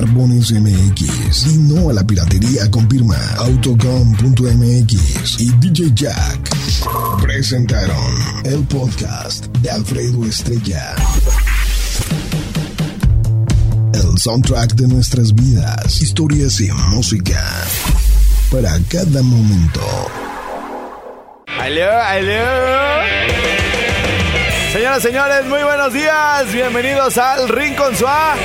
Barbones MX. Y no a la piratería con firma Autocom.mx y DJ Jack. Presentaron el podcast de Alfredo Estrella. El soundtrack de nuestras vidas, historias y música. Para cada momento. Aló, aló. Señoras, señores, muy buenos días. Bienvenidos al Rincón Suá.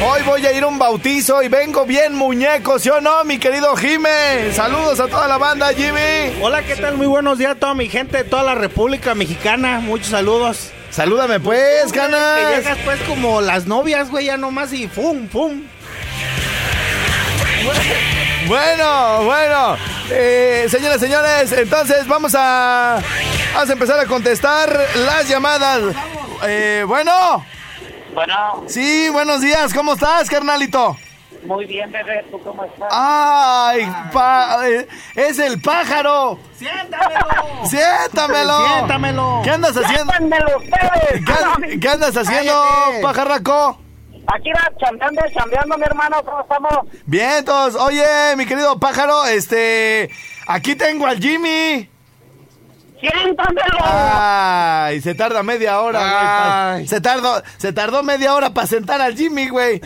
Hoy voy a ir a un bautizo y vengo bien muñeco, ¿sí o no, mi querido Jime? Saludos a toda la banda, Jimmy. Hola, ¿qué tal? Muy buenos días a toda mi gente de toda la República Mexicana. Muchos saludos. Salúdame pues, Que canas. llegas pues como las novias, güey, ya nomás y fum, fum. Bueno, bueno. Eh, señoras, señores, entonces vamos a, vamos a empezar a contestar las llamadas. Eh, bueno, Bueno, sí, buenos días. ¿Cómo estás, carnalito? muy bien, bebé. ¿Tú cómo estás? ¡Ay! pa- eh, ¡Es el pájaro! ¡Siéntamelo! ¡Siéntamelo! ¡Siéntamelo! ¿Qué andas haciendo? ¡Siéntanmelo ustedes! ¿Qué, qué andas haciendo, Cállate. pajarraco? Aquí va chambeando, chambeando, mi hermano. ¿Cómo estamos? Vientos. Oye, mi querido pájaro, este... Aquí tengo al Jimmy. ¡Siéntamelo! Ay, se tarda media hora, güey. pa-. Se tardó, se tardó media hora para sentar al Jimmy, güey.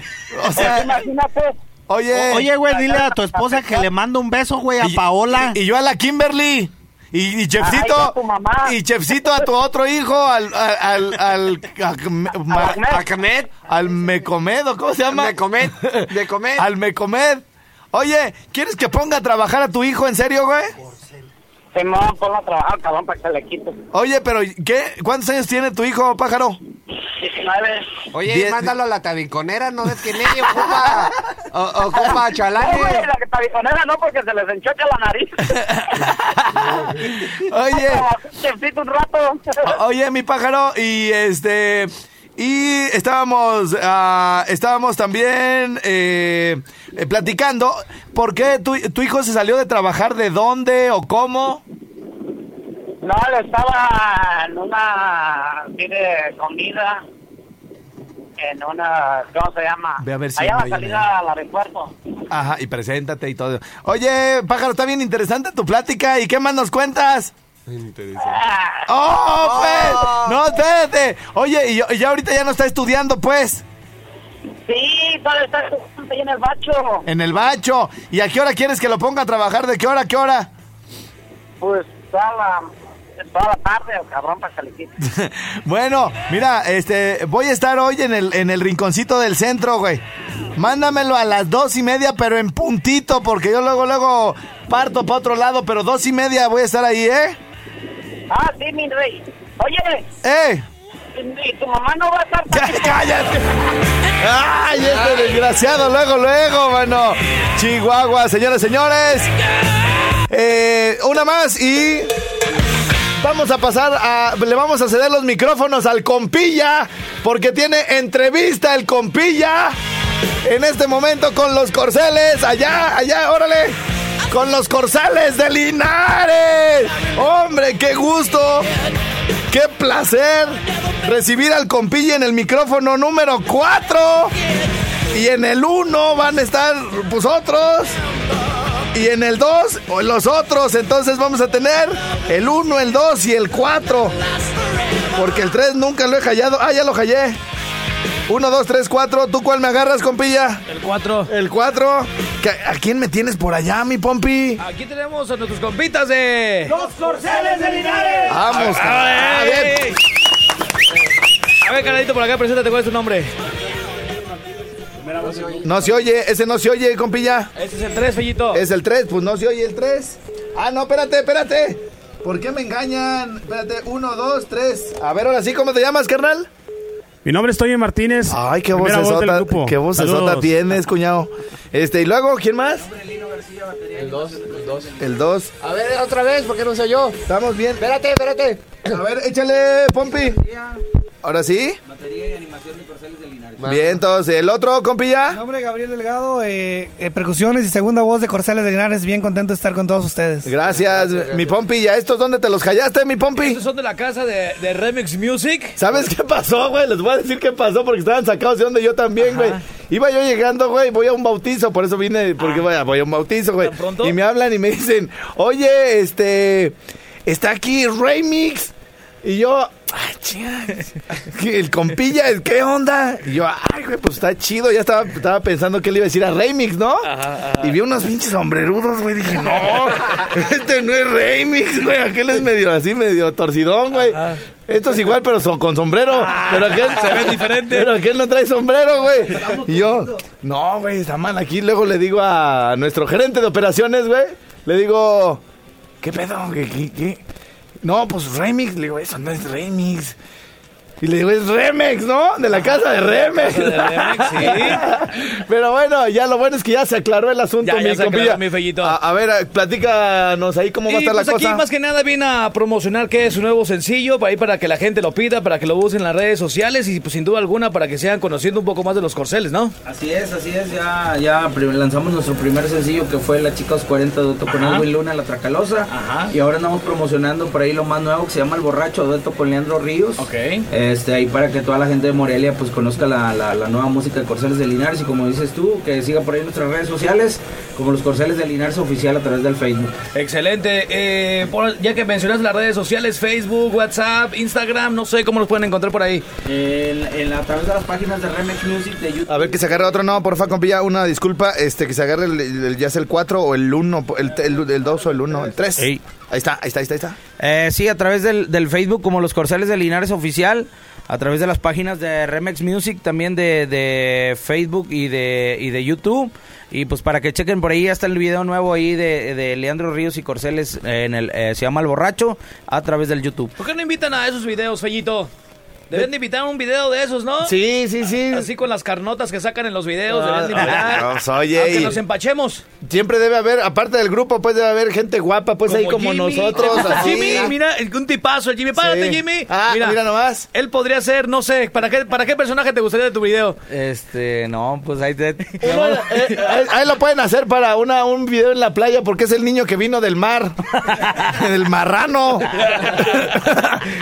O sea, Imagínate. oye... Oye, güey, dile a tu esposa que le mando un beso, güey, a y- Paola. Y, y yo a la Kimberly. Y, y Chefcito. Ay, a tu mamá. Y Chefcito a tu otro hijo, al. al. al. al, a- ma- Ahmed. al Mecomed, ¿o cómo se llama? Mecomed, Mecomed. al Mecomed. Oye, ¿quieres que ponga a trabajar a tu hijo en serio, güey? Simón, ponlo a trabajar, cabrón, para que se le quite. Oye, pero ¿qué? ¿Cuántos años tiene tu hijo, pájaro? 19. Oye, Diez- mándalo a la tabiconera, ¿no ves que nadie ocupa, o- ocupa No, chalanes? güey, la que tabiconera no, porque se les enchocha la nariz. Oye, un rato. oye, mi pájaro, y este. Y estábamos, ah, estábamos también eh, eh, platicando. ¿Por qué tu, tu hijo se salió de trabajar? ¿De dónde o cómo? No, él estaba en una tiene comida en una ¿cómo se llama? Ve a ver si allá a la hay salida al aeropuerto. Ajá, y preséntate y todo. Oye, pájaro, está bien interesante tu plática. ¿Y qué más nos cuentas? Ah, ¡Oh, pues! No, espérate. Oye, y, ya ahorita ya no está estudiando, pues, sí, todavía está ahí en el bacho. en el bacho. ¿Y a qué hora quieres que lo ponga a trabajar? ¿De qué hora a qué hora? Pues toda la toda la tarde, el cabrón para bueno, mira, este, voy a estar hoy en el, en el rinconcito del centro, güey. Mándamelo a las dos y media, pero en puntito, porque yo luego, luego parto para otro lado, pero dos y media voy a estar ahí, ¿eh? Ah, sí, mi rey. Oye, ¡Eh! ¿y tu mamá no va a estar ¡Ya, cállate! ¡Ay, este desgraciado! Luego, luego, mano. Chihuahua, señores, señores. Eh, una más y... Vamos a pasar a... Le vamos a ceder los micrófonos al compilla, porque tiene entrevista el compilla. En este momento con los corceles. Allá, allá, órale. Con los corceles de Linares. Hombre, qué gusto. Qué placer recibir al compilla en el micrófono número 4. Y en el 1 van a estar pues otros. Y en el 2 los otros. Entonces vamos a tener el 1, el 2 y el 4. Porque el 3 nunca lo he hallado. Ah, ya lo hallé. 1, 2, 3, 4. ¿Tú cuál me agarras, compilla? El 4. El 4. ¿A quién me tienes por allá, mi pompi? Aquí tenemos a nuestros compitas de. ¡Los corceles de Linares! Vamos. A ver. ¡Ay! A ver, canadito, por acá, preséntate, ¿cuál es tu nombre? No se oye, ese no se oye, compilla. Este es el 3, Fellito. Es el 3, pues no se oye el 3. Ah, no, espérate, espérate. ¿Por qué me engañan? Espérate, 1, 2, 3. A ver, ahora sí, ¿cómo te llamas, carnal? Mi nombre es Toño Martínez. Ay, qué voz vocesota, grupo. qué vocesota tienes, cuñado. Este, y luego, ¿quién más? El 2, el 2. El 2. A ver, otra vez, porque no soy yo. Estamos bien. Espérate, espérate. A ver, échale, Pompi. ¿Ahora sí? Bien, entonces, ¿el otro, compilla? nombre es Gabriel Delgado, eh, eh, percusiones y segunda voz de Corceles de Linares. Bien contento de estar con todos ustedes. Gracias, mi Pompi. ¿Y a estos dónde te los callaste, mi Pompi? Estos son de la casa de, de Remix Music. ¿Sabes qué pasó, güey? Les voy a decir qué pasó porque estaban sacados de donde yo también, güey. Iba yo llegando, güey, voy a un bautizo, por eso vine, porque voy, a, voy a un bautizo, güey. ¿Tan pronto? Y me hablan y me dicen, oye, este, está aquí Remix. Y yo, ay, chinga, el compilla, ¿qué onda? Y yo, ay, güey, pues está chido. Ya estaba, estaba pensando que le iba a decir a Remix, ¿no? Y vi unos pinches sombrerudos, güey. Dije, no, este no es Remix, güey. Aquel es medio así, medio torcidón, güey. Esto es igual, pero son- con sombrero. pero aquel se ve diferente. Pero aquel no trae sombrero, güey. Y yo, no, güey, está mal. Aquí luego le digo a nuestro gerente de operaciones, güey. Le digo, ¿qué pedo? ¿Qué, qué, qué? No, pues Remix. Le digo, eso no es Remix. Y le digo, es Remex, ¿no? De la casa de Remex. de Remex, sí. Pero bueno, ya lo bueno es que ya se aclaró el asunto, Ya, ya mi se aclaró, mi fellito. A, a ver, a- platícanos ahí cómo va a Y estar pues la aquí cosa. más que nada viene a promocionar que es su nuevo sencillo, para, ahí para que la gente lo pida, para que lo use en las redes sociales y pues sin duda alguna para que sigan conociendo un poco más de los corceles, ¿no? Así es, así es, ya, ya lanzamos nuestro primer sencillo que fue La Chica 40 dueto con Ajá. Edwin Luna, La Tracalosa. Ajá. Y ahora andamos promocionando por ahí lo más nuevo que se llama El Borracho, dueto con Leandro Ríos. Ok. Este, ahí para que toda la gente de Morelia pues conozca la, la- la nueva música de Corceles de Linares y como dices tú, que siga por ahí nuestras redes sociales, como los Corceles de Linares oficial a través del Facebook. Excelente. Eh, por- ya que mencionas las redes sociales, Facebook, WhatsApp, Instagram, no sé cómo los pueden encontrar por ahí. En- en- a través de las páginas de Remix Music de YouTube. A ver, que se agarre otro. No, porfa, compilla, una disculpa. Este, que se agarre el, el- ya sea el 4 o el 1, el, el, el 2 o el 1, el 3. Ahí está, ahí está, ahí está, ahí está. Eh, sí, a través del, del Facebook como Los Corceles de Linares Oficial, a través de las páginas de Remex Music, también de, de Facebook y de, y de YouTube. Y pues para que chequen por ahí, ya está el video nuevo ahí de, de Leandro Ríos y Corceles, en el, eh, se llama El Borracho, a través del YouTube. ¿Por qué no invitan a esos videos, Fellito? Deben de invitar a un video de esos, ¿no? Sí, sí, sí. Así con las carnotas que sacan en los videos, deben de Ah, pues, oye, Aunque nos empachemos. Siempre debe haber, aparte del grupo, pues debe haber gente guapa, pues ahí como Jimmy. nosotros. ¿Te gusta así. Jimmy, mira, un tipazo, el Jimmy. Párate, Sí. Jimmy. Ah, mira nomás. Él podría ser, no sé, ¿para qué, ¿para qué personaje te gustaría de tu video? Este, no, pues ahí te... Uno, eh, ahí- lo pueden hacer para una, un video en la playa porque es el niño que vino del mar. el marrano.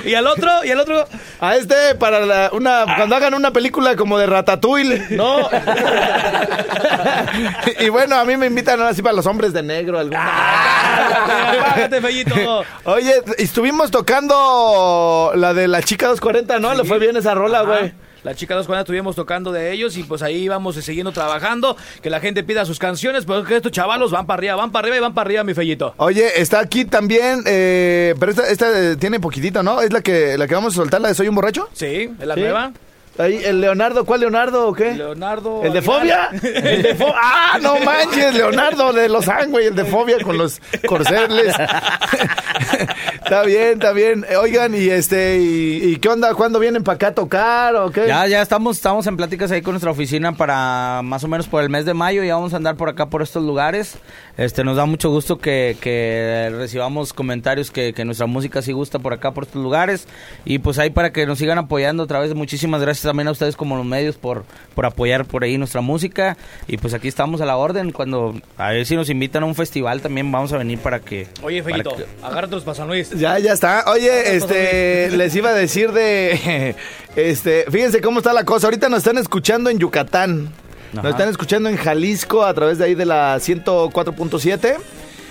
y al otro, y al otro. A este para la- una cuando hagan una película como de Ratatouille, ¿no? y bueno, a mí me invitan ahora sí para los hombres de negro alguna. Apágate, Fellito. Oye, estuvimos tocando la de la chica 240, ¿no? Le fue bien esa rola, güey. La chica dos cuando estuvimos tocando de ellos y pues ahí vamos siguiendo trabajando, que la gente pida sus canciones, pero es que estos chavalos van para arriba, van para arriba y van para arriba, mi Fellito. Oye, está aquí también, eh, pero esta, esta eh, tiene poquitito, ¿no? ¿Es la que, la que vamos a soltar, la de Soy un borracho? Sí, es la Sí. nueva. Ahí, el Leonardo, ¿cuál Leonardo o qué? Leonardo. ¿El de Aguilar. fobia? ¿El de fobia? ¡Ah, no manches! Leonardo de Los güey, el de fobia con los corceles. está bien, está bien. Oigan, y este, y, y qué onda? ¿Cuándo vienen para acá a tocar o qué? Ya, ya estamos, estamos en pláticas ahí con nuestra oficina para más o menos por el mes de mayo. Ya vamos a andar por acá, por estos lugares. Este, nos da mucho gusto que, que recibamos comentarios que, que nuestra música sí gusta por acá, por estos lugares. Y pues ahí para que nos sigan apoyando otra vez. Muchísimas gracias también a ustedes como los medios por, por apoyar por ahí nuestra música. Y pues aquí estamos a la orden. Cuando a ver si nos invitan a un festival también vamos a venir para que... Oye, Fellito, que- agárrate San Luis. Ya, ya está. Oye, este, les iba a decir de, este, fíjense cómo está la cosa. Ahorita nos están escuchando en Yucatán. Ajá. Nos están escuchando en Jalisco a través de ahí de la 104.7.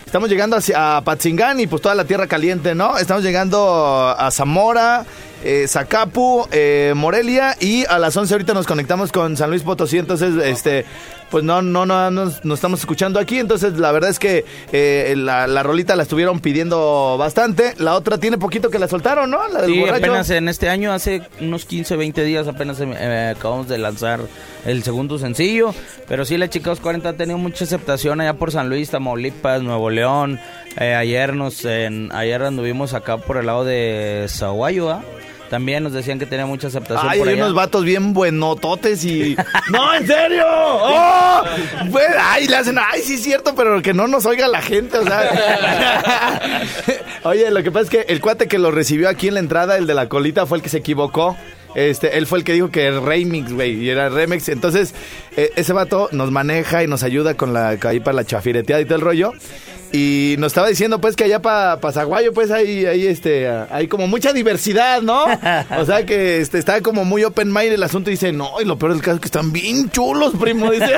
Estamos llegando hacia a Patzingán y pues toda la tierra caliente, ¿no? Estamos llegando a Zamora, eh, Zacapu, eh, Morelia y a las 11 ahorita nos conectamos con San Luis Potosí, entonces este pues no no no nos, estamos escuchando aquí, entonces la verdad es que eh, la, la rolita la estuvieron pidiendo bastante, la otra tiene poquito que la soltaron, ¿no? La del Sí, borracho. apenas en este año, hace unos 15, 20 días, apenas eh, acabamos de lanzar el segundo sencillo. Pero sí, la Chica 40 ha tenido mucha aceptación allá por San Luis, Tamaulipas, Nuevo León. Eh, ayer nos en, ayer anduvimos acá por el lado de Zaguayo, ¿ah? También nos decían que tenía mucha aceptación Ay, por hay allá. unos vatos bien buenototes y... ¡No, en serio! ¡Oh! Pues, ay, le hacen... Ay, sí es cierto, pero que no nos oiga la gente, o sea... Oye, lo que pasa es que el cuate que lo recibió aquí en la entrada, el de la colita, fue el que se equivocó. Este, él fue el que dijo que es remix, güey, y era remix. Entonces, eh, ese vato nos maneja y nos ayuda con la ahí para la chafireteada y todo el rollo. Y nos estaba diciendo pues que allá para pa Zaguayo pues hay, hay este hay como mucha diversidad, ¿no? O sea que este está como muy open mind el asunto y dice, "No, y lo peor del caso es que están bien chulos, primo." Dice,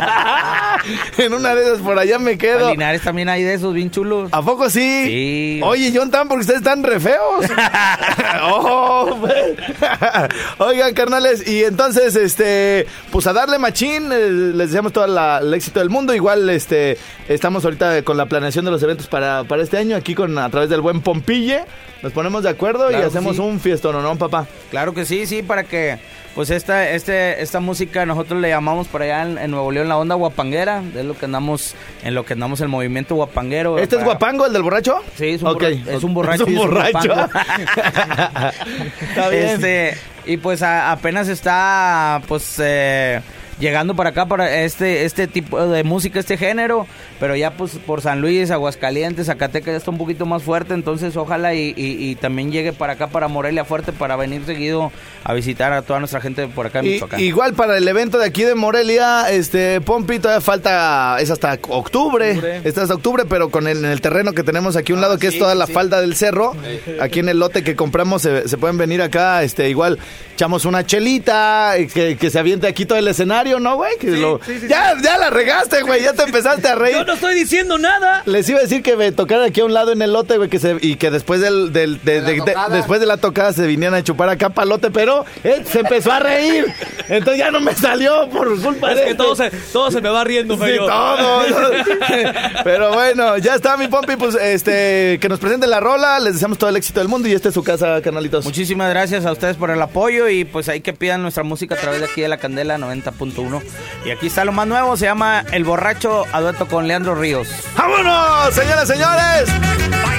"En una de esas por allá me quedo." En Linares también hay de esos bien chulos. ¿A poco sí? Sí. Oye, John Tan, porque ustedes están re feos. Oh, pues. Oigan, carnales, y entonces, este, pues a darle machín, eh, les deseamos todo la- el éxito del mundo. Igual, este, estamos ahorita con la planeación de los eventos para, para este año, aquí con a través del buen Pompille. Nos ponemos de acuerdo Claro y hacemos sí. un fiestón, ¿no, papá? Claro que sí, sí, para que pues esta este esta música nosotros le llamamos por allá en, en Nuevo León la onda guapanguera, es lo que andamos en lo que andamos el movimiento guapanguero. ¿Este es guapango, el del borracho? Sí, es un, Ok. borra- es un borracho. Es un y borracho. Está bien. Este, y pues a- apenas está pues eh, llegando para acá para este este tipo de música, este género, pero ya pues por San Luis, Aguascalientes, Zacatecas ya está un poquito más fuerte, entonces ojalá y, y- y también llegue para acá para Morelia fuerte para venir seguido a visitar a toda nuestra gente por acá en Y- Michoacán. igual para el evento de aquí de Morelia, este Pompi todavía falta, es hasta octubre, Octubre. está hasta octubre, pero con el, en el terreno que tenemos aquí a un lado, que es sí, toda la sí. falda del cerro, aquí en el lote que compramos, se, se pueden venir acá, este igual echamos una chelita, que, que se aviente aquí todo el escenario, ¿no, güey? Lo- ya, ya la regaste, güey, ya te empezaste a reír. Yo no estoy diciendo nada. Les iba a decir que me tocaran aquí a un lado en el lote, güey, que se, y que después del, del- de, De la de- de- tocada. después de la tocada se vinieran a chupar acá palote, pero él se empezó a reír. Entonces ya no me salió por culpa Es de que este. todo se, todo se me va riendo, Sí, feo. todo. Pero bueno, ya está mi pompi, pues este, que nos presente la rola, les deseamos todo el éxito del mundo y esta es su casa, canalitos. Muchísimas gracias a ustedes por el apoyo y pues ahí que pidan nuestra música a través de aquí de la Candela 90.1. Y aquí está lo más nuevo, se llama El Borracho a dueto con Leandro Ríos. ¡Vámonos, señoras, señores!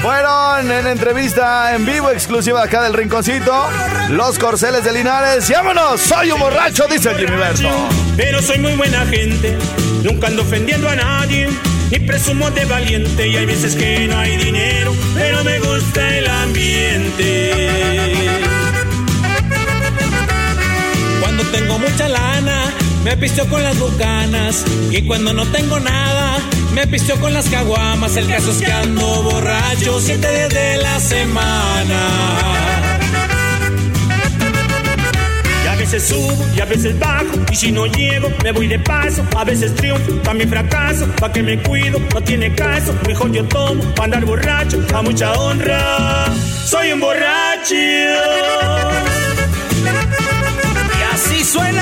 Fueron en entrevista en vivo exclusiva acá del Rinconcito, los Corceles de Linares. ¡Y vámonos! ¡Soy un borracho! Dice Jimmy Berto. Pero soy muy buena gente, nunca ando ofendiendo a nadie, ni presumo de valiente. Y hay veces que no hay dinero, pero me gusta el ambiente. Cuando tengo mucha lana, me pisteo con las bucanas. Y cuando no tengo nada, me pisteo con las caguamas. El caso es que ando borracho siete días de la semana. Y a veces subo y a veces bajo. Y si no llego, me voy de paso. A veces triunfo, también fracaso. Pa' que me cuido, no tiene caso. Mejor yo tomo, pa' andar borracho. A mucha honra, soy un borracho. Y así suena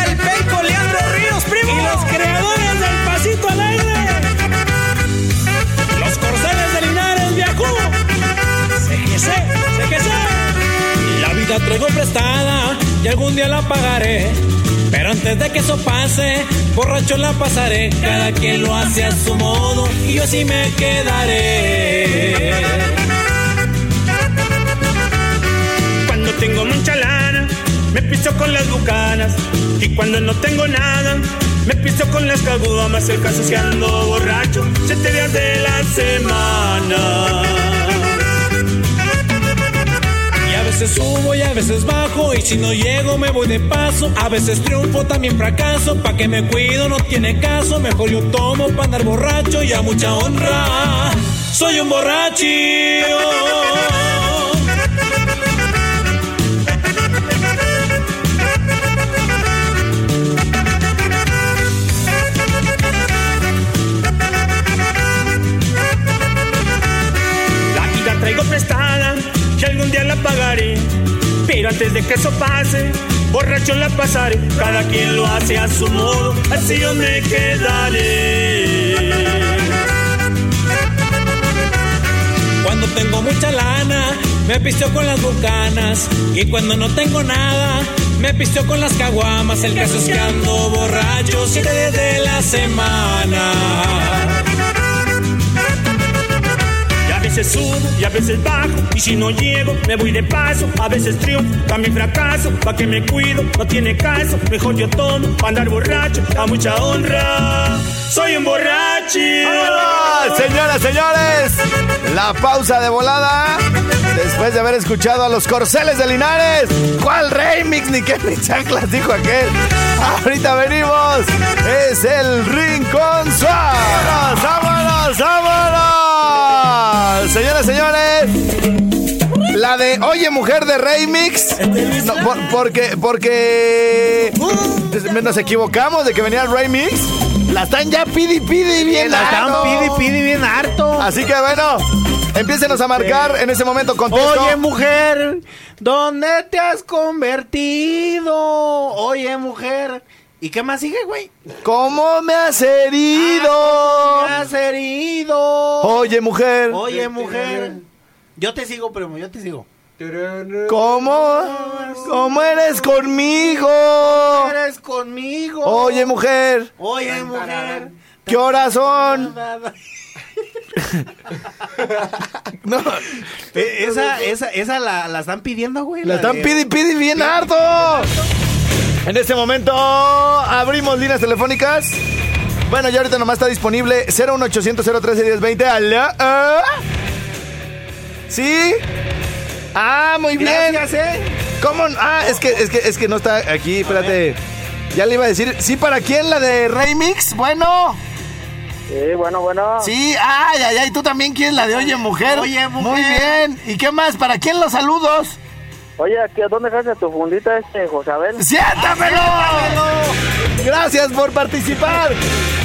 La traigo prestada y algún día la pagaré. Pero antes de que eso pase, borracho la pasaré. Cada quien lo hace a su modo y yo así me quedaré. Cuando tengo mucha lana, me piso con las bucanas. Y cuando no tengo nada, me piso con las caguamas. El caso es que ando borracho, siete días de la semana. Veces subo y a veces bajo y si no llego me voy de paso. A veces triunfo, también fracaso. Pa' que me cuido no tiene caso. Mejor yo tomo pa' andar borracho y a mucha honra. Soy un borracho. Pagaré. Pero antes de que eso pase, borracho la pasaré. Cada quien lo hace a su modo, así yo me quedaré. Cuando tengo mucha lana, me pisteo con las bucanas. Y cuando no tengo nada, me pisteo con las caguamas. El caso es que ando borracho siete de la semana. A veces subo y a veces bajo. Y si no llego, me voy de paso. A veces triunfo, también fracaso. Pa' que me cuido, no tiene caso. Mejor yo tomo, pa' andar borracho. A mucha honra, soy un borracho. ¡Vámonos! Señoras, señores, la pausa de volada. Después de haber escuchado a los Corceles de Linares. ¿Cuál remix? Ni qué ni chanclas dijo aquel. Ahorita venimos. Es el Rincón Suárez. ¡Vámonos, vámonos! Señoras, señores. La de Oye Mujer de Remix. No, por- porque, porque nos equivocamos de que venía el Remix. La están ya pidi pidi bien La están harto. pidi, pidi bien harto. Así que bueno, empiecenos a marcar en ese momento contesto. Oye, mujer, ¿dónde te has convertido? Oye, mujer. ¿Y qué más sigue, güey? ¿Cómo me has herido? Me has herido. Oye, mujer. Oye, mujer. Yo te sigo, primo, yo te sigo. ¿Cómo? ¿Cómo eres conmigo? Eres conmigo. Oye, mujer. Oye, mujer. ¿Qué horas son? No, Eh, Esa, esa, esa la, la están pidiendo, güey. la están de- pidi pidi bien harto. En este momento abrimos líneas telefónicas. Bueno, ya ahorita nomás está disponible 01800 013 1020. ¿Aló? ¿Ah? ¿Sí? Ah, muy bien. Gracias, eh. ¿Cómo? Ah, es que, es que, es que no está aquí, espérate. Ya le iba a decir, ¿sí para quién la de Remix? Bueno. Sí, bueno, bueno. Sí, ay, ay, ay, tú también quieres la de Oye Mujer. Oye, Mujer. Muy bien. ¿Y qué más? ¿Para quién los saludos? Oye, aquí, ¿dónde dejaste tu fundita este, Josabel? ¡Siéntamelo! Gracias por participar.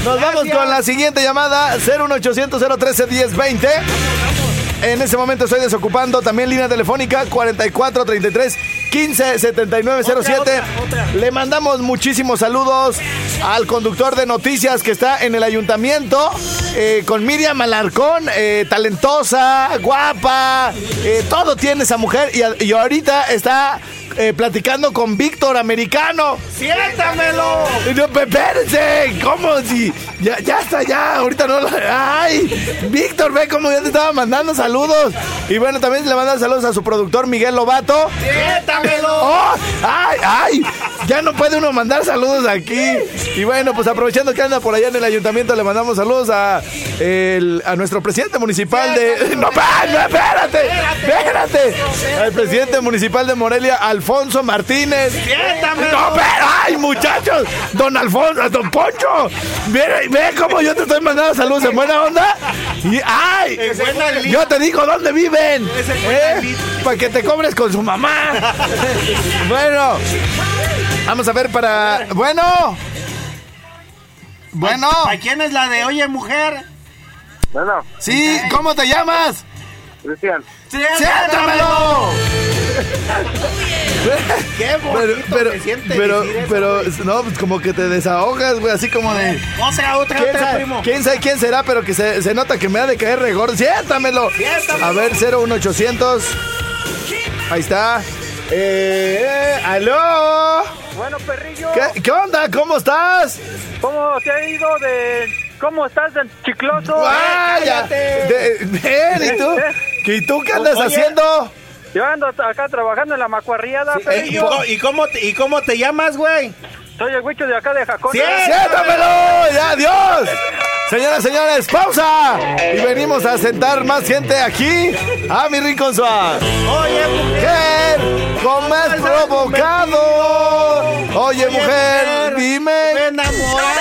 Nos vamos con la siguiente llamada 01800 013 1020. En ese momento estoy desocupando también línea telefónica 44 33 15 79 07. Otra, otra, otra. Le mandamos muchísimos saludos al conductor de noticias que está en el ayuntamiento eh, con Miriam Alarcón, eh, talentosa, guapa, eh, todo tiene esa mujer y, ahorita está platicando con Víctor Americano. ¡Siéntamelo! No, espérense, ¿cómo? Si ya, ya está, ya, ahorita no lo... ¡Ay! Víctor, ve cómo ya te estaba mandando saludos. Y bueno, también le mandan saludos a su productor Miguel Lobato. ¡Siéntamelo! ¡Oh! ¡Ay, ay! Ya no puede uno mandar saludos aquí. Y bueno, pues aprovechando que anda por allá en el ayuntamiento, le mandamos saludos a, el- a nuestro presidente municipal de... ¡No, no, espérate! ¡Espérate! Al presidente municipal de Morelia, Alfonso Martínez. ¡No, pero! ¡Ay, muchachos! ¡Don Alfonso! ¡Don Poncho! Ve, ve cómo yo te estoy mandando saludos en buena onda. Y, ¡Ay! Yo te digo dónde viven. Lid. Para que te cobres con su mamá. bueno. Vamos a ver para... Bueno. Bueno. ¿Para quién es la de Oye, mujer? Bueno, Sí, ¿cómo te llamas? Cristian. ¡Siéntamelo! ¡Qué Pero, bonito pero, se siente pero, decir eso, pero, güey. no, pues como que te desahogas, güey, así como de... Otra, otra, ¿Quién otra, sabe, primo. quién sabe quién será? Pero que se, se nota que me ha de caer regor. ¡Siéntamelo! Siéntamelo. A ver, 01800. Ahí está. Eh, eh, ¡Aló! Bueno, perrillo, ¿Qué, qué onda? ¿Cómo estás? ¿cómo te ha ido de... ¿Cómo estás de chicloso? ¡Vaya! De- Bien, ¿y tú? ¿Y tú qué andas Oye. haciendo? Yo ando acá trabajando en la macuarriada, ¿Y, perrillo. y cómo te, ¿Y cómo te llamas, güey? Soy el huicho de acá de Jacón. Sí. ¡Siéntamelo! ¡Ya, adiós! Señoras, señores, pausa. Y venimos a sentar más gente aquí a mi rincón suave. Oye, mujer. ¿cómo has provocado? Oye, mujer, dime. Enamorado.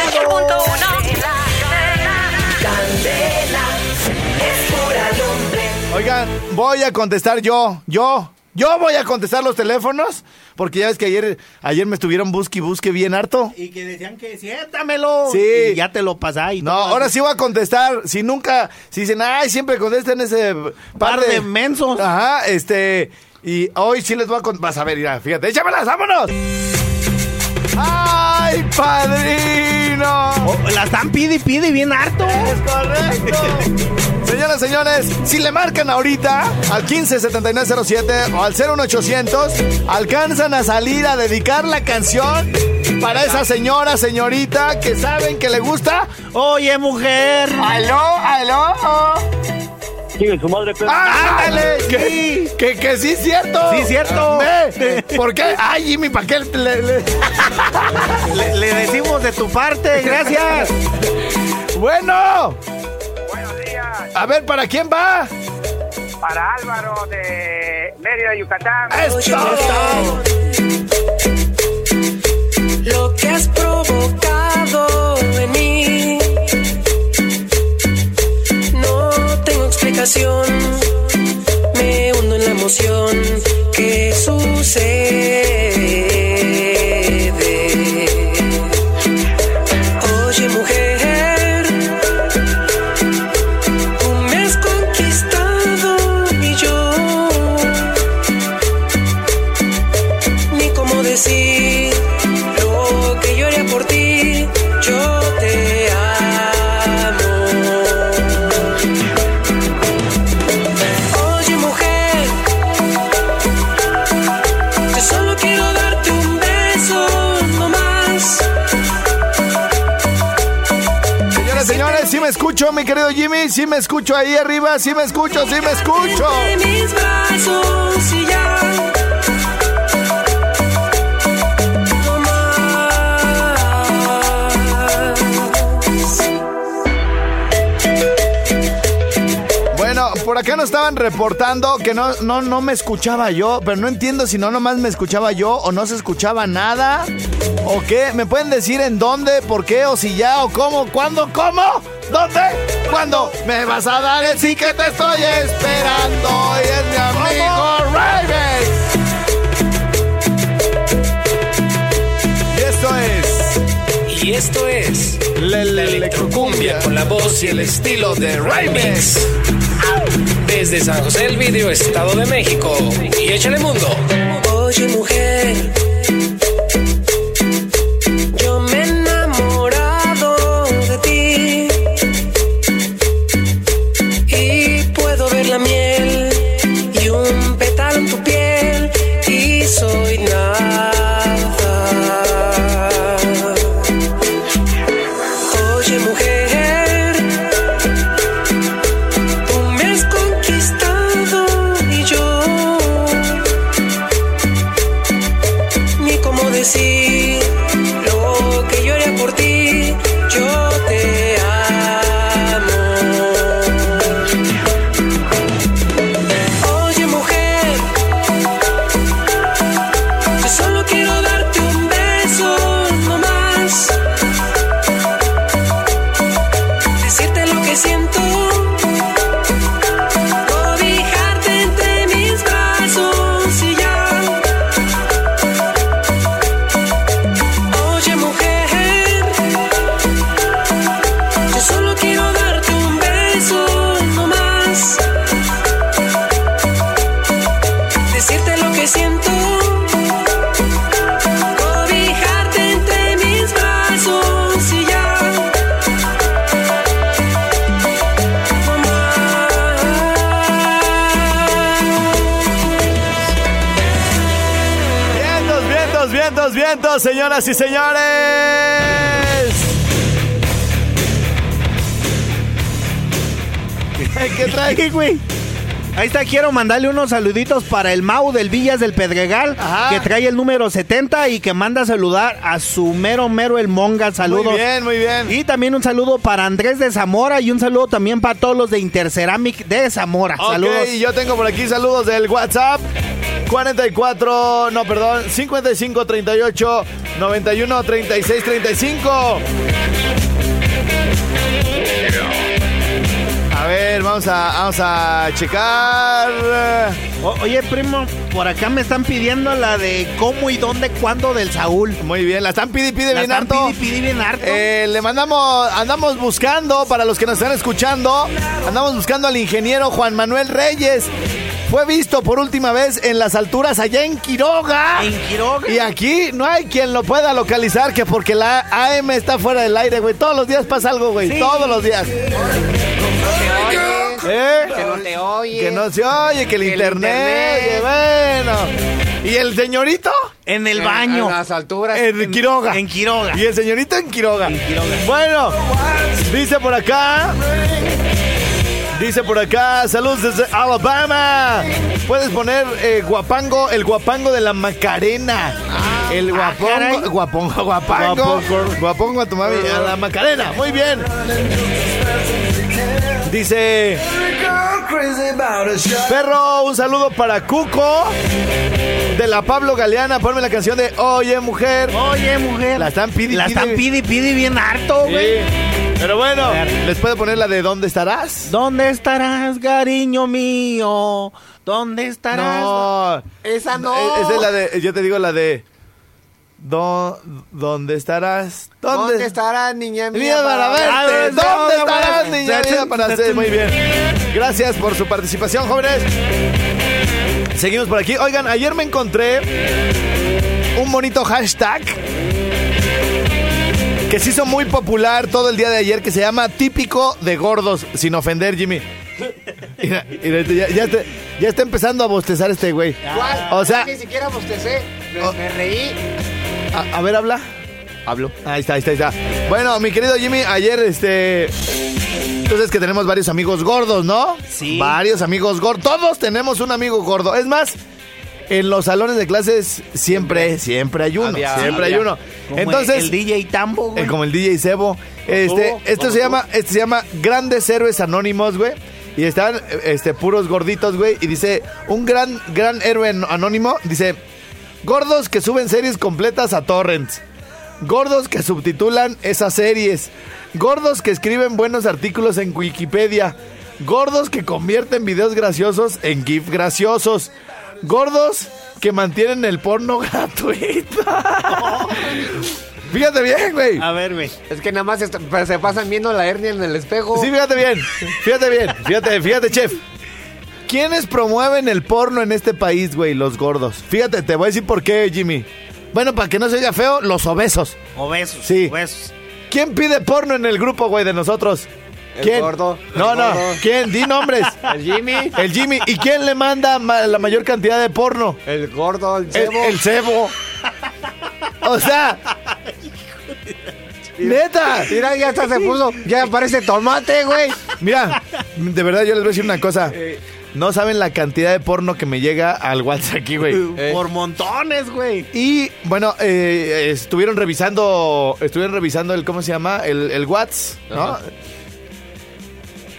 Oigan, voy a contestar yo, yo, yo voy a contestar los teléfonos, porque ya ves que ayer, ayer me estuvieron busque y busque bien harto. Y que decían que siéntamelo. Sí. Y ya te lo pasás. Y No, ahora sí voy a contestar. Si nunca, si dicen, ay, siempre contestan ese Par de mensos. Ajá, este. Y hoy sí les voy a contar. Vas a ver, mira, fíjate, échamelas, vámonos. ¡Ay, padrino! Oh, la están pide y pide bien harto. Es correcto. Señoras, señores, si le marcan ahorita al 157907 o al 01800, alcanzan a salir a dedicar la canción para esa señora, señorita que saben que le gusta. Oye, mujer. ¡Aló, aló! Sigue su madre, perro. ¡Ándale! Que, que, que sí es cierto. Sí, cierto. Ve, ¿Por qué? ¡Ay, Jimmy, ¿para qué le- le- Le, le decimos de tu parte, gracias. Bueno. A ver, ¿para quién va? Para Álvaro de Mérida, Yucatán. ¡Esto! Lo que has provocado en mí. No tengo explicación. explicación. Me hundo en la emoción que sucede. Señores, sí me escucho, mi querido Jimmy. Sí me escucho ahí arriba. Sí me escucho, sí me escucho. Entre mis brazos por acá nos estaban reportando que no, no, no me escuchaba yo, pero no entiendo si no nomás me escuchaba yo o no se escuchaba nada. ¿O qué? ¿Me pueden decir en dónde, por qué, o si ya, o cómo, cuándo, cómo? ¿Dónde? ¿Cuándo? ¿Me vas a dar el sí que te estoy esperando? Y es mi amigo Raven. Y esto es... Y esto es La, electrocumbia con la voz y el estilo de Remix. Desde San José el Video, Estado de México. Y échale mundo. Oye, mujer. Señoras y señores. ¿Qué trae? güey? Ahí está, quiero mandarle unos saluditos para el Mau del Villas del Pedregal, Ajá. que trae el número 70 y que manda a saludar a su mero mero el Monga. Saludos. Muy bien, muy bien. Y también un saludo para Andrés de Zamora y un saludo también para todos los de Interceramic de Zamora. Saludos. y yo tengo por aquí saludos del WhatsApp. 44, no, perdón, 55 38 91 36 35. A ver, vamos a, vamos a checar. O- oye, primo, por acá me están pidiendo la de cómo y dónde, cuándo del Saúl. Muy bien, la están pidi pide La bien están harto. pidi, pidi bien harto. Eh, le mandamos, andamos buscando, para los que nos están escuchando, andamos buscando al ingeniero Juan Manuel Reyes. Fue visto por última vez en las alturas allá en Quiroga. En Quiroga. Y aquí no hay quien lo pueda localizar, que porque la AM está fuera del aire, güey. Todos los días pasa algo, güey. Todos los días. ¿Eh? Que no te oye. Que no se oye, que el Que el internet. internet. y bueno. ¿Y el señorito? En el En- baño. En las alturas. En Quiroga. En Quiroga. Y el señorito en Quiroga. Bueno, dice por acá. Dice por acá, saludos desde Alabama. Puedes poner eh, guapango, el guapango de la Macarena. el guapongo, caray. guapongo, guapango. Guapongo. Guapongo a tu mami, a la Macarena. Muy bien. Dice, perro, un saludo para Cuco de la Pablo Galeana. Ponme la canción de Oye Mujer. Oye, mujer. La están pidi, La están pidi, pidi bien harto, güey. Sí. Pero bueno, ¿les puedo poner la de ¿Dónde estarás? ¿Dónde estarás, cariño mío? ¿Dónde estarás? No. Esa no. Eh, Esa es la de, yo te digo la de... ¿Dó- ¿Dónde estarás? ¿Dónde estarás, niña mía? Mía para verte. ¿Dónde no, estarás, niña mía para hacer? Muy bien. Gracias por su participación, jóvenes. Seguimos por aquí. Oigan, ayer me encontré un bonito hashtag que se hizo muy popular todo el día de ayer que se llama típico de gordos, sin ofender, Jimmy. Mira, mira, ya, ya está, ya está empezando a bostezar este güey. ¿Cuál? O sea, Ni siquiera bostecé. Me, Oh. me reí. a, a ver, habla. Hablo. Ahí está, ahí está, ahí está. Bueno, mi querido Jimmy, ayer este. Entonces que tenemos varios amigos gordos, ¿no? Sí. Varios amigos gordos. Todos tenemos un amigo gordo. Es más, en los salones de clases siempre, siempre hay uno. Había- siempre hay uno. Como Entonces, el, el DJ Tambo, güey. eh, como el DJ Sebo. Este, como se llama, este se llama Grandes Héroes Anónimos, güey. Y están este, puros gorditos, güey. Y dice, un gran, gran héroe an- anónimo, dice, gordos que suben series completas a torrents. Gordos que subtitulan esas series. Gordos que escriben buenos artículos en Wikipedia. Gordos que convierten videos graciosos en GIF graciosos. Gordos que mantienen el porno gratuito. Fíjate bien, güey. A ver, güey. Es que nada más se pasan viendo la hernia en el espejo. Sí, fíjate bien. Fíjate bien. Fíjate, fíjate, chef. ¿Quiénes promueven el porno en este país, güey? Los gordos. Fíjate, te voy a decir por qué, Jimmy. Bueno, para que no se oiga feo, los obesos. Obesos. Sí. Obesos. ¿Quién pide porno en el grupo, güey, de nosotros? El ¿Quién? gordo, No, el no. gordo. ¿Quién? Di nombres. El Jimmy, El Jimmy. ¿Y quién le manda ma- la mayor cantidad de porno? el gordo, el El, cebo. el cebo. O sea. Neta. Mira, ya hasta se puso. Ya parece tomate, güey. Mira, de verdad yo les voy a decir una cosa. No saben la cantidad de porno que me llega al WhatsApp aquí, güey. Por montones, güey. Y bueno, eh, estuvieron revisando, estuvieron revisando el, ¿cómo se llama? El, el WhatsApp, ¿no?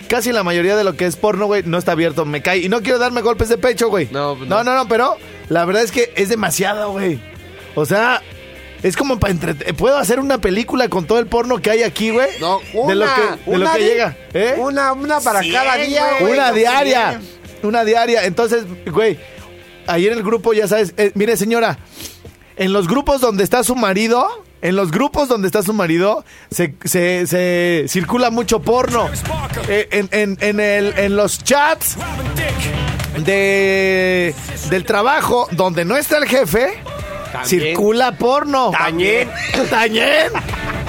Casi la mayoría de lo que es porno, güey, no está abierto, me cae. Y no quiero darme golpes de pecho, güey. No, pues no, no. no, no, pero la verdad es que es demasiado, güey. O sea, es como para entretener. Puedo hacer una película con todo el porno que hay aquí, güey. No, una. de lo que, de lo una que di- llega, ¿eh? Una, una para cada día, güey. Una no diaria. bien. Una diaria. Entonces, güey, ahí en el grupo, ya sabes, eh, mire señora, en los grupos donde está su marido, en los grupos donde está su marido, se, se- se circula mucho porno. Eh, en, en- en el- en los chats de, del trabajo donde no está el jefe, circula porno. Tañén. Tañén.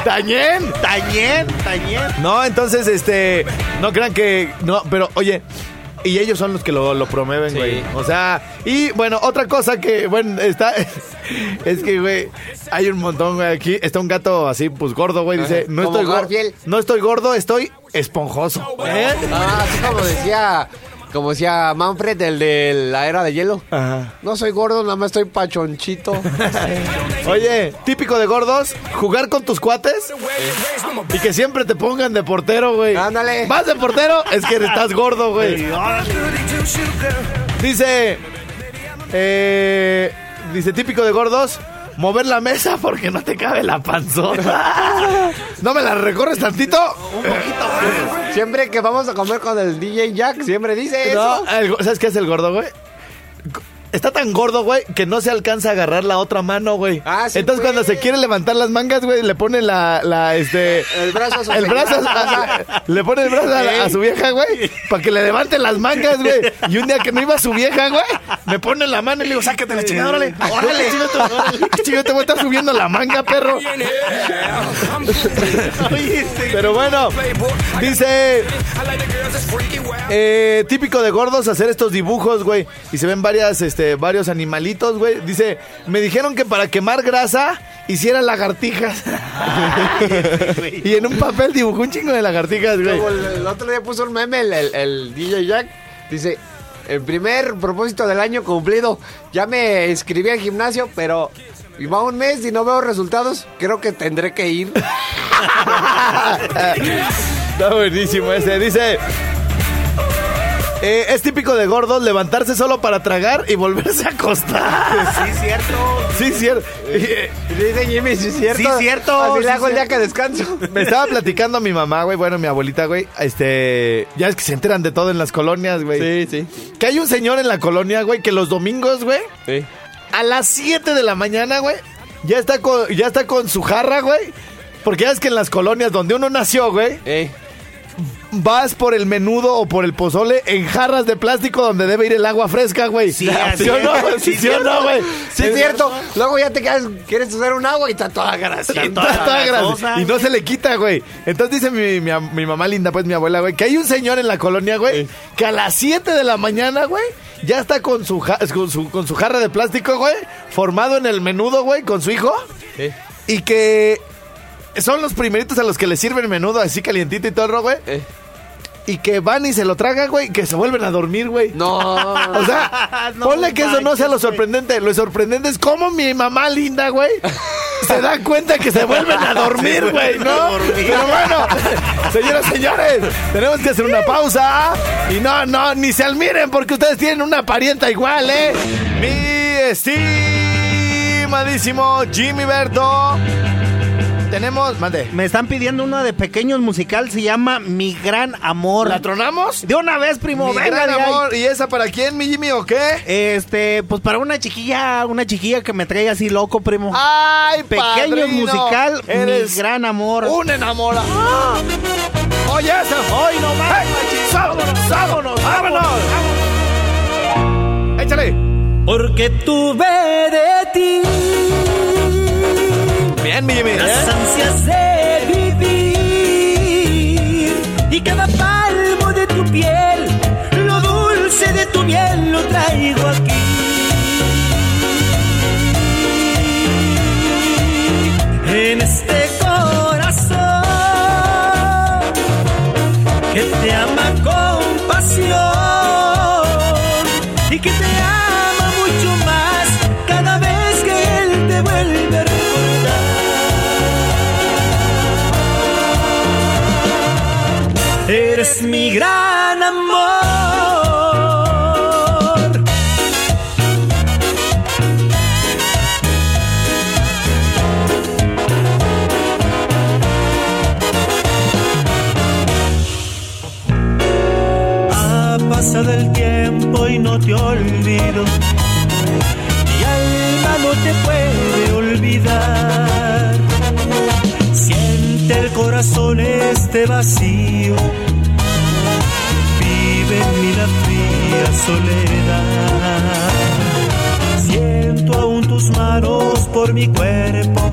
Tañén. Tañén, tañén. No, entonces, este, no crean que, no, pero oye, y ellos son los que lo, lo promueven, Sí. güey. O sea, y bueno, otra cosa que, bueno, está, es que, güey, hay un montón, güey, aquí, está un gato así, pues gordo, güey, dice, no estoy gordo, no estoy gordo, estoy esponjoso. ¿Eh? Ah, así como decía, como decía Manfred, el de la era de hielo. Ajá. No soy gordo, nada más estoy pachonchito. Oye, típico de gordos, jugar con tus cuates y que siempre te pongan de portero, güey. Ándale. Vas de portero, es que estás gordo, güey. Dice, eh, dice típico de gordos, mover la mesa porque no te cabe la panzota. ¿No me la recorres tantito? Siempre que vamos a comer con el DJ Jack, siempre dice eso. El ¿sabes qué es el gordo, güey? Está tan gordo, güey, que no se alcanza a agarrar la otra mano, güey. Ah, sí, Entonces cuando se quiere levantar las mangas, güey, le pone la, la, este... El brazo a su El brazo, señora. a- le pone el brazo a, su vieja, güey, para que le levante las mangas, güey. Y un día que no iba su vieja, güey, me pone la mano y le digo, sácate la chingada, órale. Órale, ¿Qué chingo te voy a estar subiendo la manga, perro? Pero bueno, dice... Eh, típico de gordos hacer estos dibujos, güey. Y se ven varias, este, varios animalitos, güey. Dice, me dijeron que para quemar grasa hiciera lagartijas. y en un papel dibujó un chingo de lagartijas, güey. Como el, el otro día puso un meme el, el- el DJ Jack. Dice, el primer propósito del año cumplido. Ya me inscribí al gimnasio, pero y va un mes y no veo resultados. Creo que tendré que ir. Está buenísimo ese. Dice. Eh, es típico de gordos levantarse solo para tragar y volverse a acostar. Sí, cierto. Sí, cierto. Dice Jimmy, sí es cierto. Sí, cierto. Así Sí, le hago el día que descanso. Me estaba platicando mi mamá, güey, bueno, mi abuelita, güey, este, ya es que se enteran de todo en las colonias, güey. sí. Que hay un señor en la colonia, güey, que los domingos, güey, Sí. a las 7 de la mañana, güey, ya está con, ya está con su jarra, güey. Porque ya es que en las colonias donde uno nació, güey, Eh. Vas por el menudo o por el pozole en jarras de plástico donde debe ir el agua fresca, güey. Sí, así o no? ¿Sí, Sí, sí o no, güey? Sí, es cierto. Luego ya te quedas, quieres usar un agua y está toda grasita. Está toda grasosa, grasa. Y no se le quita, güey. Entonces dice mi, mi, am- mi mamá linda, pues mi abuela, güey, que hay un señor en la colonia, güey, que a las 7 de la mañana, güey, ya está con su, ja- con su, con su jarra de plástico, güey, formado en el menudo, güey, con su hijo. Sí. Y que son los primeritos a los que le sirven menudo así calientito y todo, güey. Eh. Y que van y se lo tragan, güey, que se vuelven a dormir, güey. No. O sea, No ponle que eso no sea lo sorprendente. Lo sorprendente es cómo mi mamá linda, güey, se da cuenta que se vuelven a dormir, güey, ¿no? Pero bueno, señoras, señores, tenemos que hacer una pausa. Y no, no, ni se admiren porque ustedes tienen una parienta igual, ¿eh? Mi estimadísimo Jimmy Berto. Tenemos, mande. Me están pidiendo una de pequeños musical, se llama Mi Gran Amor. ¿La tronamos? De una vez, primo, Mi venga gran amor. ¿Y esa para quién, mi Jimmy, o qué? Este, pues para una chiquilla, una chiquilla que me trae así loco, primo. ¡Ay, Pequeños padrino! musical, Eres Mi Gran Amor. Un enamorado. Oye, esa. Hoy no más. ¡Vámonos, vámonos, vámonos! Échale. Porque tuve de ti Bien, Jimmy. las ¿eh? ansias de vivir y cada palmo de tu piel, lo dulce de tu miel lo traigo aquí. Mi alma no te puede olvidar. Siente el corazón este vacío. Vive en mí la fría soledad. Siento aún tus manos por mi cuerpo.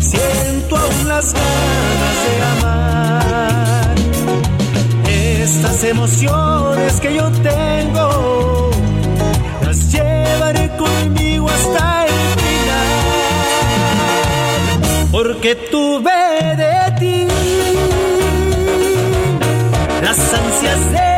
Siento aún las ganas de amar. Estas emociones que yo tengo las llevaré conmigo hasta el final. Porque tuve de ti las ansias de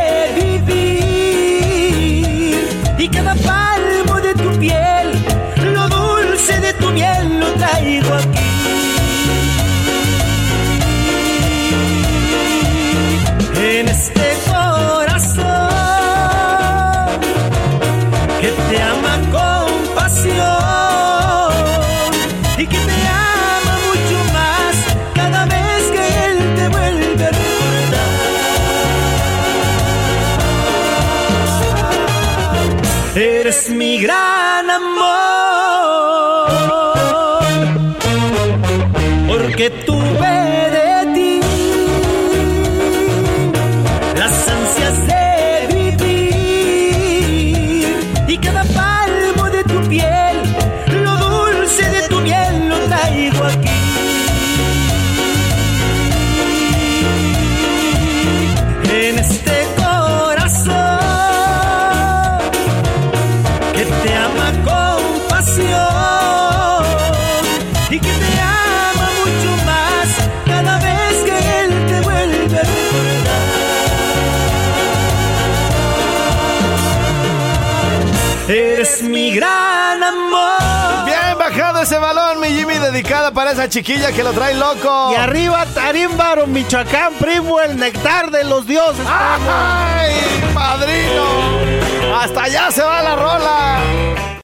Eres mi gran amor. Porque tuve dedicada para esa chiquilla que lo trae loco. Y arriba, Tarímbaro, Michoacán, primo, el nectar de los dioses. ¡Ay, padrino! Hasta allá se va la rola.